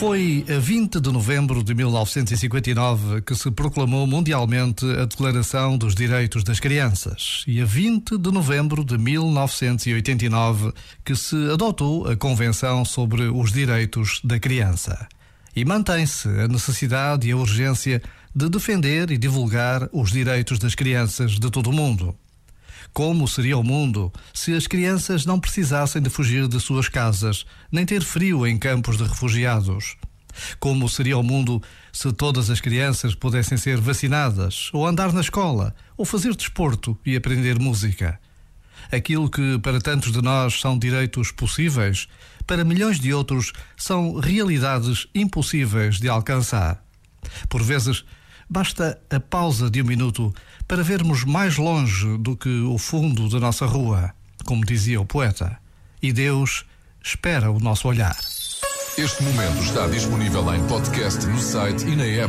Foi a 20 de novembro de 1959 que se proclamou mundialmente a Declaração dos Direitos das Crianças e a 20 de novembro de 1989 que se adotou a Convenção sobre os Direitos da Criança. E mantém-se a necessidade e a urgência de defender e divulgar os direitos das crianças de todo o mundo. Como seria o mundo se as crianças não precisassem de fugir de suas casas, nem ter frio em campos de refugiados? Como seria o mundo se todas as crianças pudessem ser vacinadas, ou andar na escola, ou fazer desporto e aprender música? Aquilo que para tantos de nós são direitos possíveis, para milhões de outros são realidades impossíveis de alcançar. Por vezes, Basta a pausa de um minuto para vermos mais longe do que o fundo da nossa rua, como dizia o poeta. E Deus espera o nosso olhar. Este momento está disponível em podcast no site e na app.